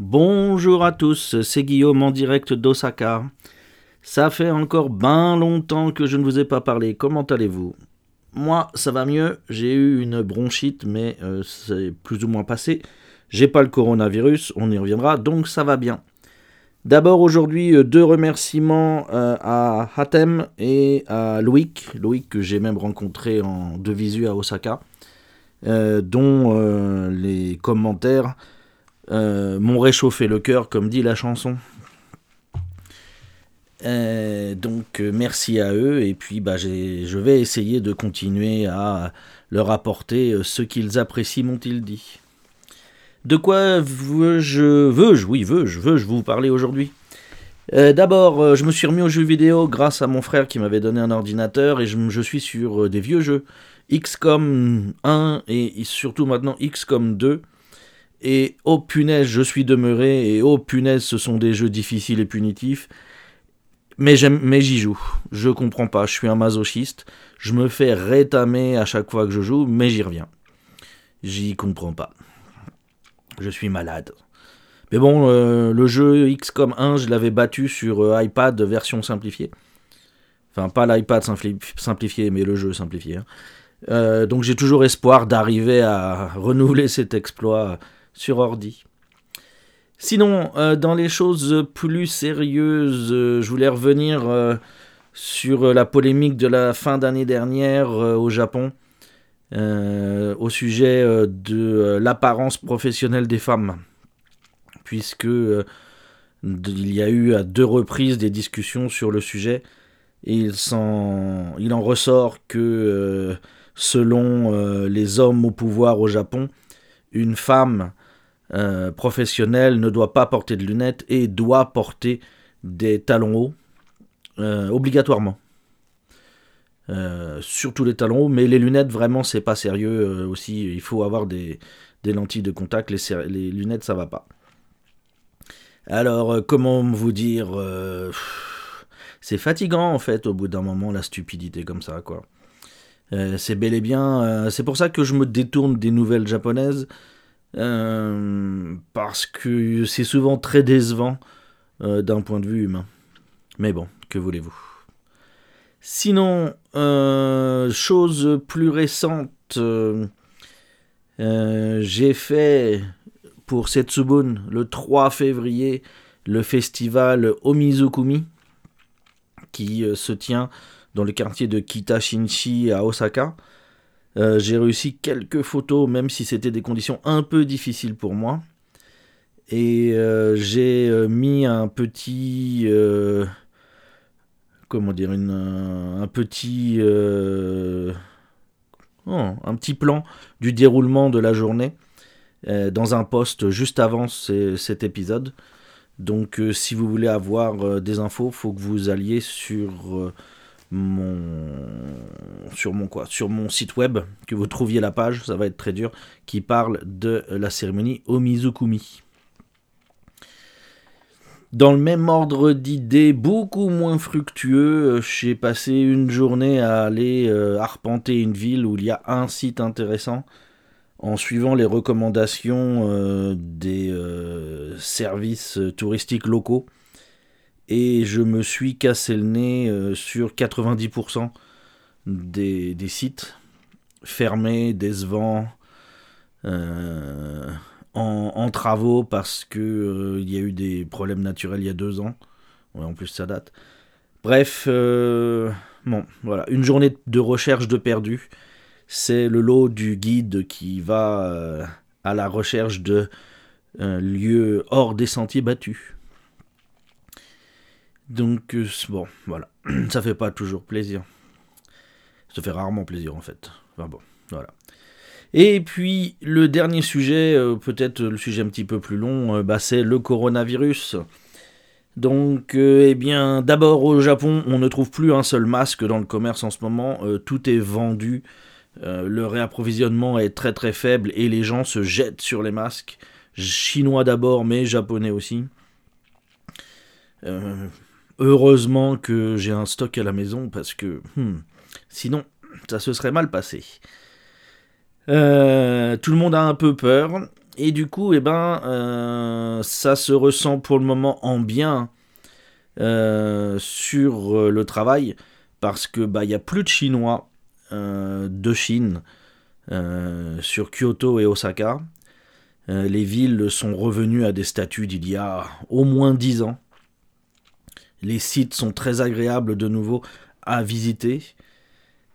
Bonjour à tous, c'est Guillaume en direct d'Osaka. Ça fait encore bien longtemps que je ne vous ai pas parlé, comment allez-vous? Moi, ça va mieux, j'ai eu une bronchite, mais euh, c'est plus ou moins passé. J'ai pas le coronavirus, on y reviendra, donc ça va bien. D'abord aujourd'hui, euh, deux remerciements euh, à Hatem et à Loïc, Loïc que j'ai même rencontré en de visu à Osaka, dont les commentaires euh, m'ont réchauffé le cœur, comme dit la chanson. Euh, donc euh, merci à eux et puis bah, je vais essayer de continuer à leur apporter ce qu'ils apprécient, m'ont-ils dit. De quoi veux-je, veux-je, oui, veux-je, veux-je vous parler aujourd'hui? D'abord, je me suis remis aux jeux vidéo grâce à mon frère qui m'avait donné un ordinateur et je, je suis sur des vieux jeux. XCOM 1 et surtout maintenant XCOM 2 et oh punaise, je suis demeuré, et oh punaise, ce sont des jeux difficiles et punitifs. Mais, j'y joue. Je comprends pas, je suis un masochiste. Je me fais rétamer à chaque fois que je joue, mais j'y reviens. J'y comprends pas. Je suis malade. Mais bon, euh, le jeu XCOM 1, je l'avais battu sur euh, iPad version simplifiée. Enfin, pas l'iPad simplifié, mais le jeu simplifié. Hein. Euh, donc j'ai toujours espoir d'arriver à renouveler cet exploit sur ordi. Sinon, euh, dans les choses plus sérieuses, euh, je voulais revenir euh, sur la polémique de la fin d'année dernière au Japon au sujet de l'apparence professionnelle des femmes, puisque il y a eu à deux reprises des discussions sur le sujet et il, il en ressort que selon les hommes au pouvoir au Japon, une femme euh, professionnel ne doit pas porter de lunettes et doit porter des talons hauts euh, obligatoirement. Euh, surtout les talons hauts, mais les lunettes vraiment c'est pas sérieux aussi. Il faut avoir des, lentilles de contact, les, les, lunettes ça va pas. Alors comment vous dire, c'est fatigant en fait au bout d'un moment la stupidité comme ça quoi. c'est bel et bien, c'est pour ça que je me détourne des nouvelles japonaises euh, parce que c'est souvent très décevant euh, d'un point de vue humain. Mais bon, que voulez-vous? Sinon, euh, chose plus récente, j'ai fait pour Setsubun le 3 février le festival Omizukumi qui se tient dans le quartier de Kitashinchi à Osaka. Euh, j'ai réussi quelques photos, même si c'était des conditions un peu difficiles pour moi. Et euh, j'ai euh, mis un petit. comment dire Un petit. Oh, un petit plan du déroulement de la journée dans un post juste avant cet épisode. Donc, si vous voulez avoir des infos, il faut que vous alliez sur mon sur mon quoi sur mon site web que vous trouviez la page ça va être très dur qui parle de la cérémonie Omizukumi. Dans le même ordre d'idées, beaucoup moins fructueux, j'ai passé une journée à aller euh, arpenter une ville où il y a un site intéressant en suivant les recommandations euh, des euh, services touristiques locaux et je me suis cassé le nez euh, sur 90% des, sites fermés, décevants, euh, en, travaux parce que euh, y a eu des problèmes naturels il y a deux ans. en plus ça date. Bref, bon, voilà, une journée de recherche de perdu. C'est le lot du guide qui va à la recherche de lieux hors des sentiers battus. Donc, euh, bon, voilà. Ça fait pas toujours plaisir. Ça fait rarement plaisir, en fait. Bon, voilà. Et puis, le dernier sujet, euh, peut-être le sujet un petit peu plus long, euh, bah, c'est le coronavirus. Donc, eh bien, d'abord au Japon, on ne trouve plus un seul masque dans le commerce en ce moment. tout est vendu. le réapprovisionnement est très très faible et les gens se jettent sur les masques. Chinois d'abord, mais japonais aussi. Heureusement que j'ai un stock à la maison parce que hmm, sinon ça se serait mal passé. Euh, tout le monde a un peu peur. Et du coup, eh ben, ça se ressent pour le moment en bien sur le travail parce que bah il a plus de Chinois de Chine sur Kyoto et Osaka. les villes sont revenues à des statuts d'il y a au moins 10 ans. Les sites sont très agréables de nouveau à visiter.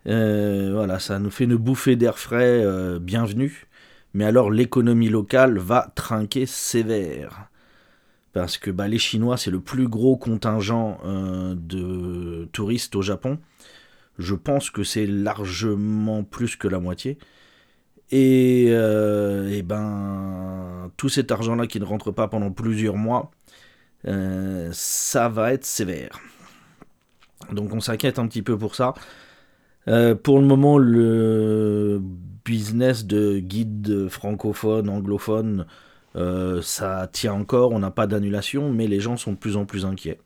Euh, voilà, ça nous fait une bouffée d'air frais, euh, bienvenue. Mais alors l'économie locale va trinquer sévère. Parce que bah, les Chinois, c'est le plus gros contingent euh, de touristes au Japon. Je pense que c'est largement plus que la moitié. Et, et ben, tout cet argent-là qui ne rentre pas pendant plusieurs mois, ça va être sévère. Donc on s'inquiète un petit peu pour ça. Euh, pour le moment, le business de guide francophone, anglophone, euh, ça tient encore, on n'a pas d'annulation, mais les gens sont de plus en plus inquiets.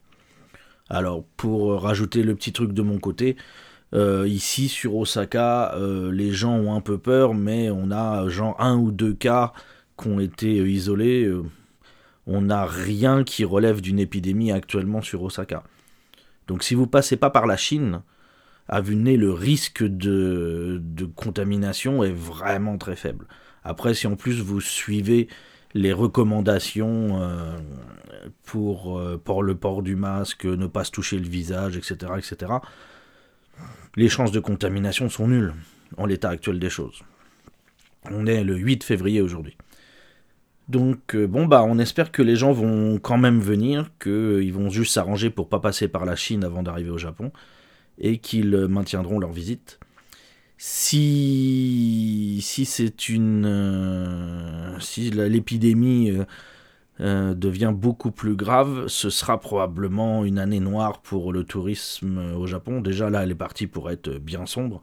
Alors, pour rajouter le petit truc de mon côté, euh, ici sur Osaka, les gens ont un peu peur, mais on a genre un ou deux cas qui ont été isolés. On n'a rien qui relève d'une épidémie actuellement sur Osaka. Donc si vous passez pas par la Chine, à vue nez, le risque de, contamination est vraiment très faible. Après, si en plus vous suivez les recommandations euh, pour, euh, pour, le port du masque, ne pas se toucher le visage, etc., etc., les chances de contamination sont nulles en l'état actuel des choses. On est le 8 février aujourd'hui. Donc euh, bon bah on espère que les gens vont quand même venir, qu'ils vont juste s'arranger pour pas passer par la Chine avant d'arriver au Japon, et qu'ils maintiendront leur visite. Si, si c'est une. Euh, si l'épidémie euh, devient beaucoup plus grave, ce sera probablement une année noire pour le tourisme au Japon. Déjà là, elle est partie pour être bien sombre,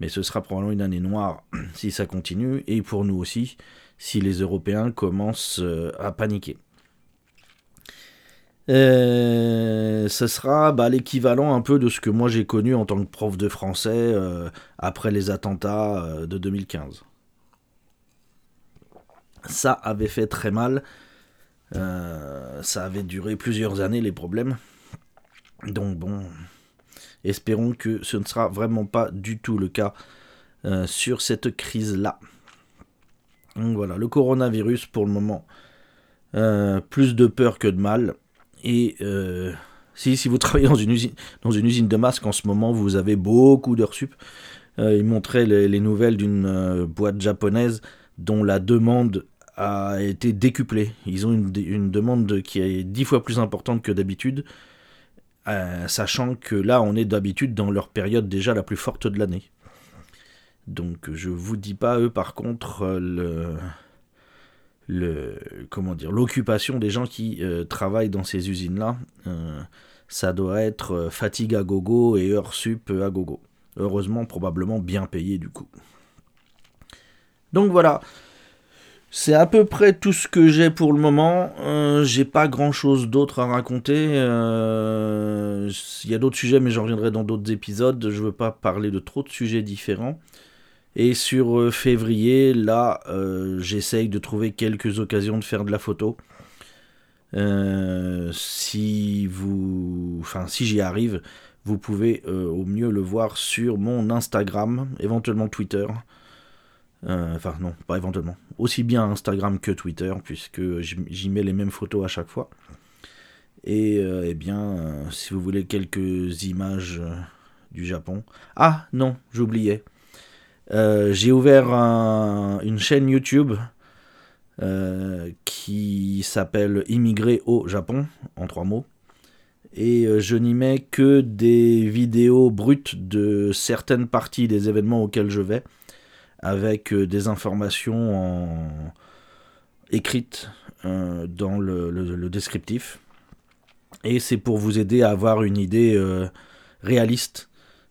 mais ce sera probablement une année noire si ça continue, et pour nous aussi si les Européens commencent euh, à paniquer. Euh, ce sera bah, l'équivalent un peu de ce que moi j'ai connu en tant que prof de français euh, après les attentats de 2015. Ça avait fait très mal. ça avait duré plusieurs années les problèmes. Donc bon, espérons que ce ne sera vraiment pas du tout le cas sur cette crise-là. Donc voilà, le coronavirus pour le moment, euh, plus de peur que de mal. Et euh, si, si vous travaillez dans une, usine, dans une usine de masques en ce moment, vous avez beaucoup d'heures sup. Euh, il montrait les, nouvelles d'une boîte japonaise dont la demande a été décuplée. Ils ont une demande qui est dix fois plus importante que d'habitude, sachant que là, on est d'habitude dans leur période déjà la plus forte de l'année. Donc je vous dis pas eux par contre euh, le comment dire l'occupation des gens qui euh, travaillent dans ces usines là euh, ça doit être fatigue à gogo et heures sup à gogo. Heureusement probablement bien payé du coup. Donc voilà c'est à peu près tout ce que j'ai pour le moment. j'ai pas grand chose d'autre à raconter. Il y a d'autres sujets, mais j'en reviendrai dans d'autres épisodes. Je veux pas parler de trop de sujets différents. Et sur euh, février, là, euh, j'essaye de trouver quelques occasions de faire de la photo. Euh, si vous, enfin, si j'y arrive, vous pouvez au mieux le voir sur mon Instagram, éventuellement Twitter. Enfin, non, pas éventuellement. Aussi bien Instagram que Twitter, puisque j'y mets les mêmes photos à chaque fois. Et eh bien, si vous voulez quelques images du Japon. Ah, non, j'oubliais. Euh, j'ai ouvert une chaîne YouTube euh, qui s'appelle Immigré au Japon, en trois mots. Et euh, je n'y mets que des vidéos brutes de certaines parties des événements auxquels je vais, avec des informations écrites dans le, descriptif. Et c'est pour vous aider à avoir une idée réaliste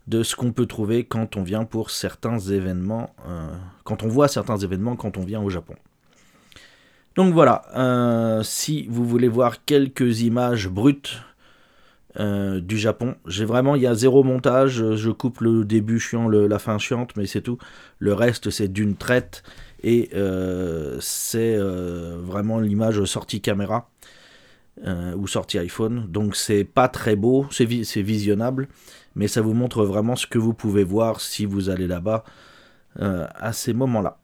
de ce qu'on peut trouver quand on vient pour certains événements, euh, quand on voit certains événements quand on vient au Japon. Donc voilà, euh, si vous voulez voir quelques images brutes euh, du Japon, j'ai vraiment, il y a zéro montage, je coupe le début chiant, la fin chiante, mais c'est tout. Le reste, c'est d'une traite. Et c'est vraiment l'image sortie caméra ou sortie iPhone. Donc c'est pas très beau, c'est visionnable, mais ça vous montre vraiment ce que vous pouvez voir si vous allez là-bas à ces moments-là.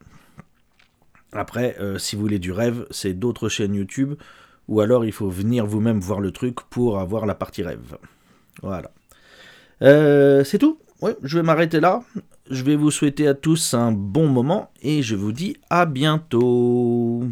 Après, si vous voulez du rêve, c'est d'autres chaînes YouTube ou alors il faut venir vous-même voir le truc pour avoir la partie rêve. Voilà. Euh, c'est tout. Je vais m'arrêter là. Je vais vous souhaiter à tous un bon moment et je vous dis à bientôt.